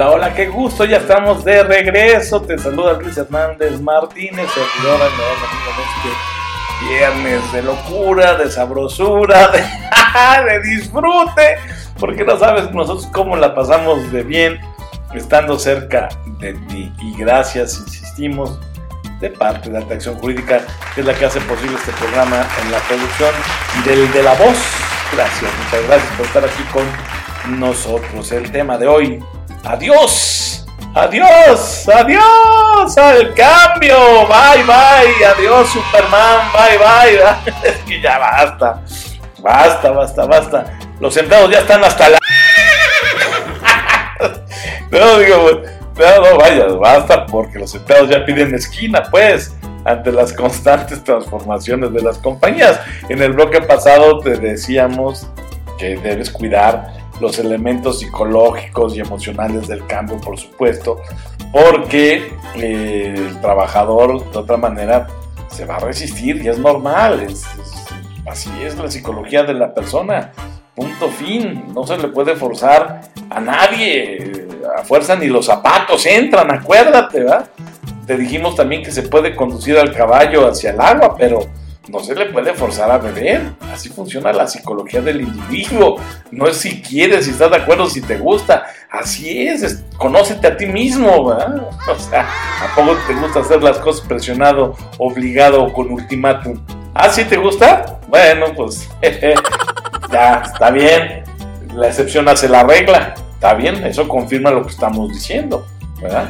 Hola, hola, qué gusto, ya estamos de regreso. Te saluda Luis Hernández Martínez, servidora en este viernes de locura, de sabrosura, de, de disfrute, porque no sabes nosotros cómo la pasamos de bien estando cerca de ti. Y gracias, insistimos, de parte de Alta Acción Jurídica, que es la que hace posible este programa en la producción y del de la voz. Gracias, muchas gracias por estar aquí con nosotros. El tema de hoy, adiós, adiós, adiós al cambio, bye, bye, adiós Superman, bye, bye. Es que ya basta, basta, basta, basta. Los empleados ya están hasta la... No, digo, no, no, vaya, basta porque los empleados ya piden esquina, pues, ante las constantes transformaciones de las compañías. En el bloque pasado te decíamos que debes cuidar los elementos psicológicos y emocionales del cambio, por supuesto, porque eh, el trabajador de otra manera se va a resistir y es normal, así es la psicología de la persona. Punto fin, no se le puede forzar a nadie, a fuerza ni los zapatos entran, acuérdate, ¿verdad? Te dijimos también que se puede conducir al caballo hacia el agua, pero no se le puede forzar a beber. Así funciona la psicología del individuo. No es si quieres, si estás de acuerdo, si te gusta. Así es, conócete a ti mismo. O sea, ¿a poco te gusta hacer las cosas presionado, obligado o con ultimátum? ¿Ah, sí te gusta? Bueno, pues ya, está bien. La excepción hace la regla. Está bien, eso confirma lo que estamos diciendo, ¿verdad?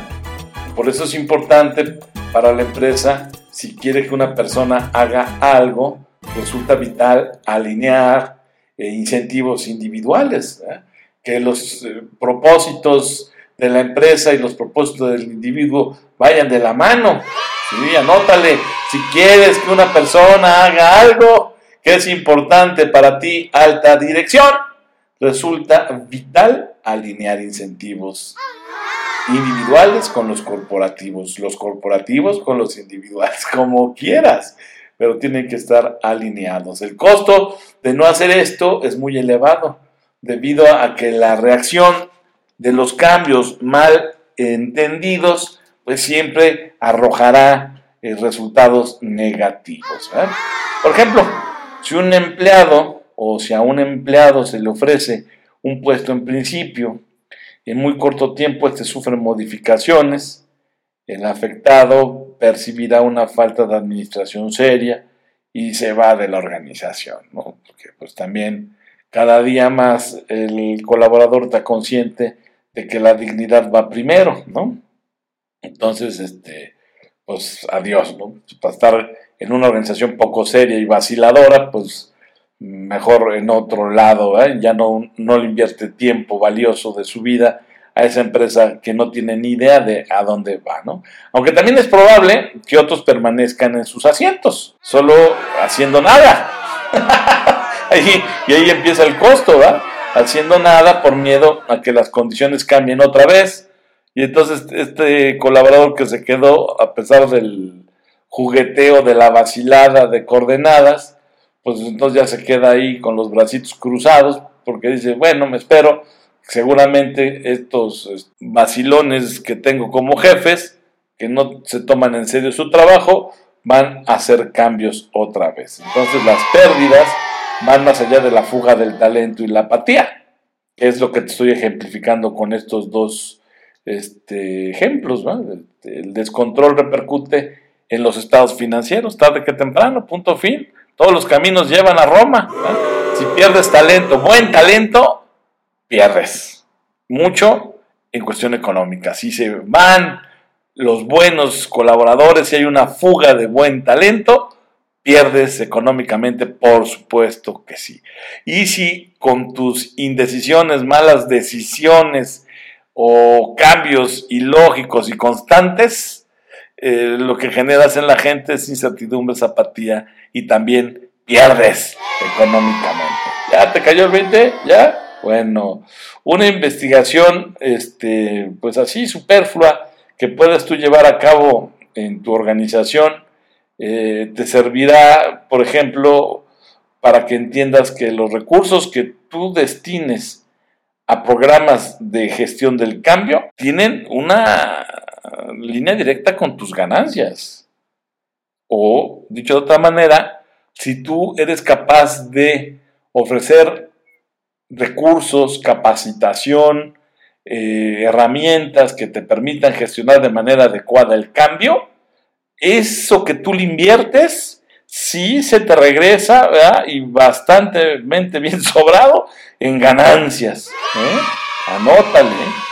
Por eso es importante para la empresa, si quiere que una persona haga algo, resulta vital alinear eh, incentivos individuales, ¿verdad? que los eh, propósitos de la empresa y los propósitos del individuo vayan de la mano. Anótale, si quieres que una persona haga algo que es importante para ti, alta dirección, resulta vital alinear incentivos individuales con los corporativos, los corporativos con los individuales, como quieras, pero tienen que estar alineados. El costo de no hacer esto es muy elevado, debido a que la reacción de los cambios mal entendidos, pues siempre arrojará eh, resultados negativos. ¿eh? Por ejemplo, si un empleado o si a un empleado se le ofrece un puesto en principio, en muy corto tiempo este sufre modificaciones, el afectado percibirá una falta de administración seria y se va de la organización, ¿no? Porque pues también cada día más el colaborador está consciente de que la dignidad va primero, ¿no? Entonces, este, pues adiós, ¿no? Para estar en una organización poco seria y vaciladora, pues mejor en otro lado, ya no, no le invierte tiempo valioso de su vida a esa empresa que no tiene ni idea de a dónde va, ¿no? Aunque también es probable que otros permanezcan en sus asientos, solo haciendo nada. y ahí empieza el costo, ¿va? Haciendo nada por miedo a que las condiciones cambien otra vez. Y entonces este colaborador que se quedó, a pesar del jugueteo, de la vacilada de coordenadas, pues entonces ya se queda ahí con los bracitos cruzados, porque dice, bueno, me espero, seguramente estos vacilones que tengo como jefes, que no se toman en serio su trabajo, van a hacer cambios otra vez. Entonces las pérdidas van más allá de la fuga del talento y la apatía, es lo que te estoy ejemplificando con estos dos este, ejemplos. El descontrol repercute en los estados financieros, tarde que temprano, punto fin todos los caminos llevan a Roma. Si pierdes talento, buen talento, pierdes. Mucho en cuestión económica. Si se van los buenos colaboradores y hay una fuga de buen talento, pierdes económicamente, por supuesto que sí. Y si con tus indecisiones, malas decisiones o cambios ilógicos y constantes, eh, lo que generas en la gente es incertidumbre, apatía y también pierdes económicamente. ¿Ya te cayó el 20? ¿Ya? Bueno, una investigación, este, pues así, superflua, que puedas tú llevar a cabo en tu organización, eh, te servirá, por ejemplo, para que entiendas que los recursos que tú destines a programas de gestión del cambio, tienen una línea directa con tus ganancias. O, dicho de otra manera, si tú eres capaz de ofrecer recursos, capacitación, eh, herramientas que te permitan gestionar de manera adecuada el cambio, eso que tú le inviertes, sí se te regresa, Y bastante bien sobrado en ganancias. ¿eh? Anótale.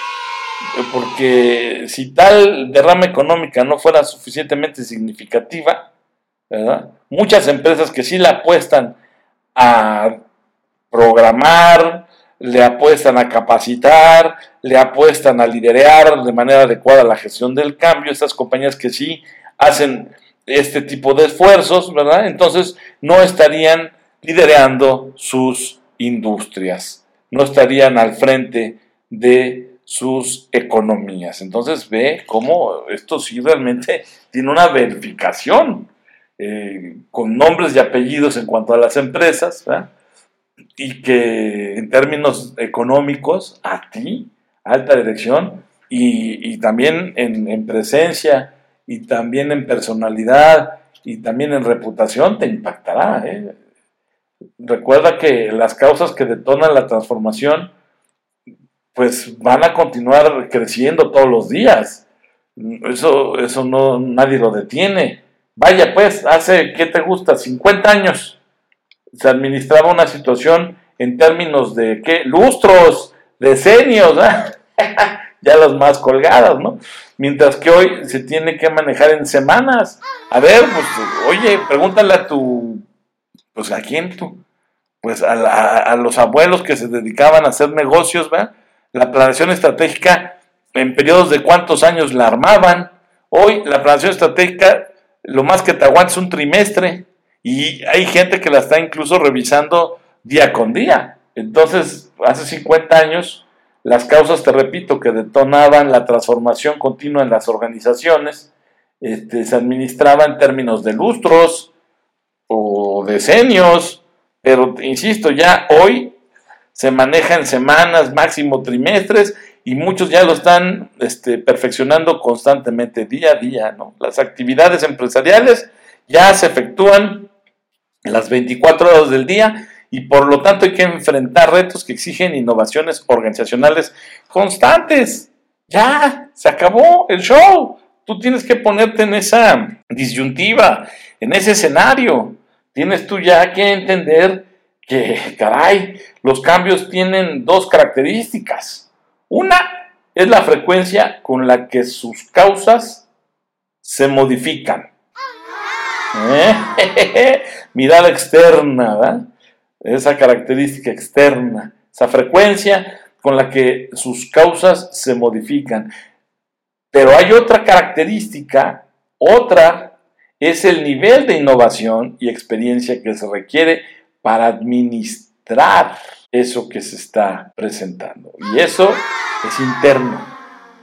Porque si tal derrama económica no fuera suficientemente significativa, muchas empresas que sí la apuestan a programar, le apuestan a capacitar, le apuestan a liderar de manera adecuada la gestión del cambio, estas compañías que sí hacen este tipo de esfuerzos. Entonces no estarían liderando sus industrias, no estarían al frente de sus economías. Entonces ve cómo esto sí realmente tiene una verificación eh, con nombres y apellidos en cuanto a las empresas, y que en términos económicos a ti, alta dirección, y, también en, presencia, y también en personalidad, y también en reputación, te impactará. ¿eh? Recuerda que las causas que detonan la transformación, pues van a continuar creciendo todos los días. Eso, eso no, nadie lo detiene. Vaya, pues, hace, ¿qué te gusta? 50 años se administraba una situación en términos de qué lustros, decenios, ya las más colgadas, ¿no? Mientras que hoy se tiene que manejar en semanas. A ver, pues, oye, pregúntale a tu, pues, ¿a quién tú? Pues a, a los abuelos que se dedicaban a hacer negocios, ¿verdad? La planeación estratégica, en periodos de cuántos años la armaban. Hoy la planeación estratégica, lo más que te aguanta es un trimestre. Y hay gente que la está incluso revisando día con día. Entonces, hace 50 años, las causas, te repito, que detonaban la transformación continua en las organizaciones, este, se administraba en términos de lustros o decenios, pero insisto, ya hoy se maneja en semanas, máximo trimestres, y muchos ya lo están este, perfeccionando constantemente, día a día. ¿no? Las actividades empresariales ya se efectúan las 24 horas del día y por lo tanto hay que enfrentar retos que exigen innovaciones organizacionales constantes. Ya, se acabó el show. Tú tienes que ponerte en esa disyuntiva, en ese escenario. Tienes tú ya que entender que, caray, los cambios tienen dos características. Una es la frecuencia con la que sus causas se modifican. ¿Eh? Mirada externa, ¿verdad? Esa característica externa, esa frecuencia con la que sus causas se modifican. Pero hay otra característica, otra es el nivel de innovación y experiencia que se requiere para administrar eso que se está presentando. Y eso es interno.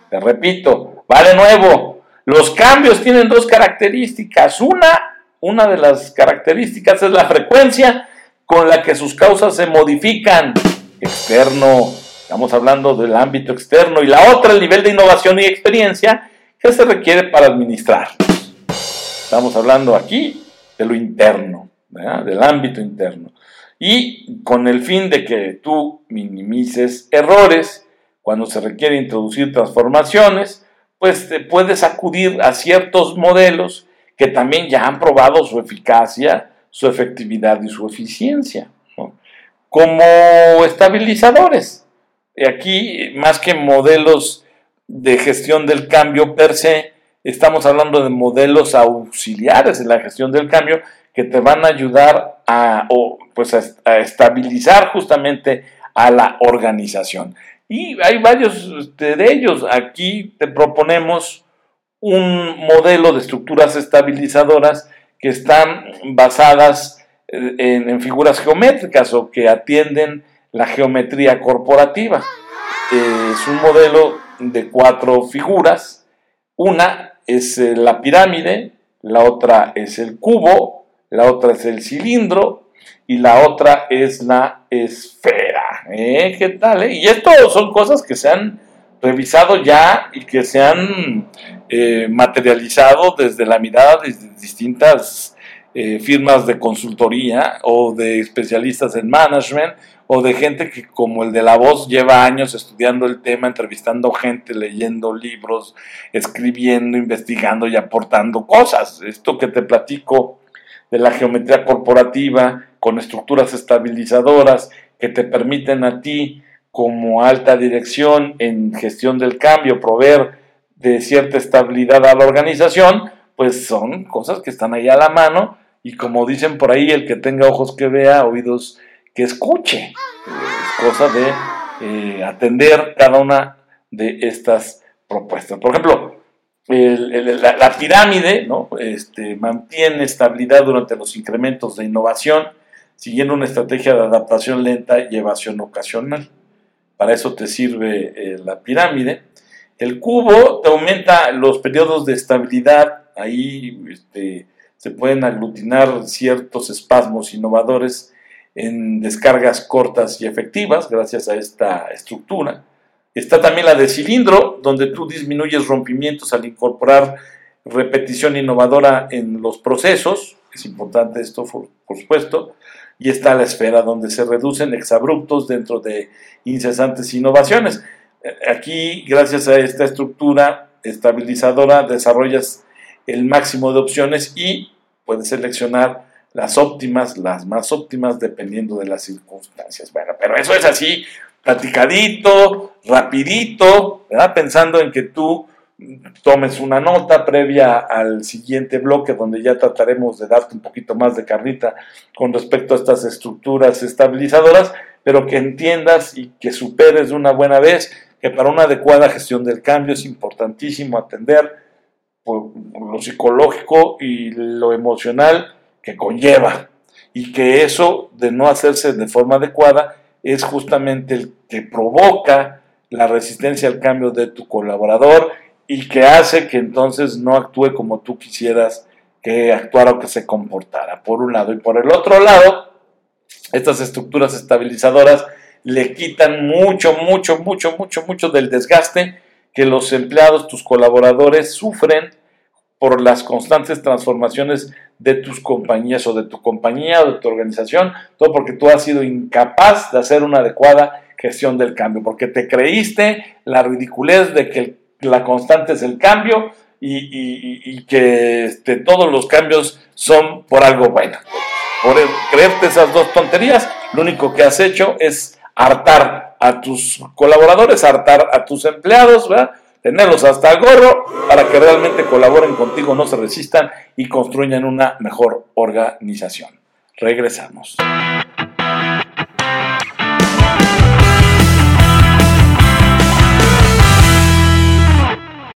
Te repito, va de nuevo. Los cambios tienen dos características. Una una de las características es la frecuencia con la que sus causas se modifican. Externo, estamos hablando del ámbito externo. Y la otra, el nivel de innovación y experiencia que se requiere para administrar. Estamos hablando aquí de lo interno, del ámbito interno. Y con el fin de que tú minimices errores cuando se requiere introducir transformaciones, pues te puedes acudir a ciertos modelos que también ya han probado su eficacia, su efectividad y su eficiencia, como estabilizadores. Aquí, más que modelos de gestión del cambio per se, estamos hablando de modelos auxiliares en la gestión del cambio que te van a ayudar a, pues a, estabilizar justamente a la organización. Y hay varios este, de ellos. Aquí te proponemos un modelo de estructuras estabilizadoras que están basadas eh, en, figuras geométricas o que atienden la geometría corporativa. es un modelo de cuatro figuras. Una es eh, la pirámide, la otra es el cubo, la otra es el cilindro y la otra es la esfera. ¿eh? ¿Qué tal? Eh? Y esto son cosas que se han revisado ya y que se han eh, materializado desde la mirada de distintas eh, firmas de consultoría o de especialistas en management o de gente que como el de la voz lleva años estudiando el tema, entrevistando gente, leyendo libros, escribiendo, investigando y aportando cosas. Esto que te platico de la geometría corporativa con estructuras estabilizadoras que te permiten a ti como alta dirección en gestión del cambio, proveer de cierta estabilidad a la organización, pues son cosas que están ahí a la mano y como dicen por ahí, el que tenga ojos que vea, oídos que escuche. Es cosa de eh, atender cada una de estas propuestas. Por ejemplo, la, pirámide este, mantiene estabilidad durante los incrementos de innovación, siguiendo una estrategia de adaptación lenta y evasión ocasional. Para eso te sirve eh, la pirámide. El cubo te aumenta los periodos de estabilidad, ahí este, se pueden aglutinar ciertos espasmos innovadores en descargas cortas y efectivas gracias a esta estructura. Está también la de cilindro, donde tú disminuyes rompimientos al incorporar repetición innovadora en los procesos. Es importante esto, por supuesto y está la esfera donde se reducen exabruptos dentro de incesantes innovaciones. Eh, aquí, gracias a esta estructura estabilizadora, desarrollas el máximo de opciones y puedes seleccionar las óptimas, las más óptimas, dependiendo de las circunstancias. Bueno, pero eso es así, platicadito, rapidito, pensando en que tú tomes una nota previa al siguiente bloque donde ya trataremos de darte un poquito más de carnita con respecto a estas estructuras estabilizadoras, pero que entiendas y que superes de una buena vez que para una adecuada gestión del cambio es importantísimo atender lo psicológico y lo emocional que conlleva y que eso de no hacerse de forma adecuada es justamente el que provoca la resistencia al cambio de tu colaborador y que hace que entonces no actúe como tú quisieras que actuara o que se comportara, por un lado. Y por el otro lado, estas estructuras estabilizadoras le quitan mucho, mucho, mucho, mucho, mucho del desgaste que los empleados, tus colaboradores sufren por las constantes transformaciones de tus compañías o de tu compañía o de tu organización, todo porque tú has sido incapaz de hacer una adecuada gestión del cambio, porque te creíste la ridiculez de que la constante es el cambio y, que este, todos los cambios son por algo bueno. Por creerte esas dos tonterías, lo único que has hecho es hartar a tus colaboradores, hartar a tus empleados, tenerlos hasta el gorro para que realmente colaboren contigo, no se resistan y construyan una mejor organización. Regresamos.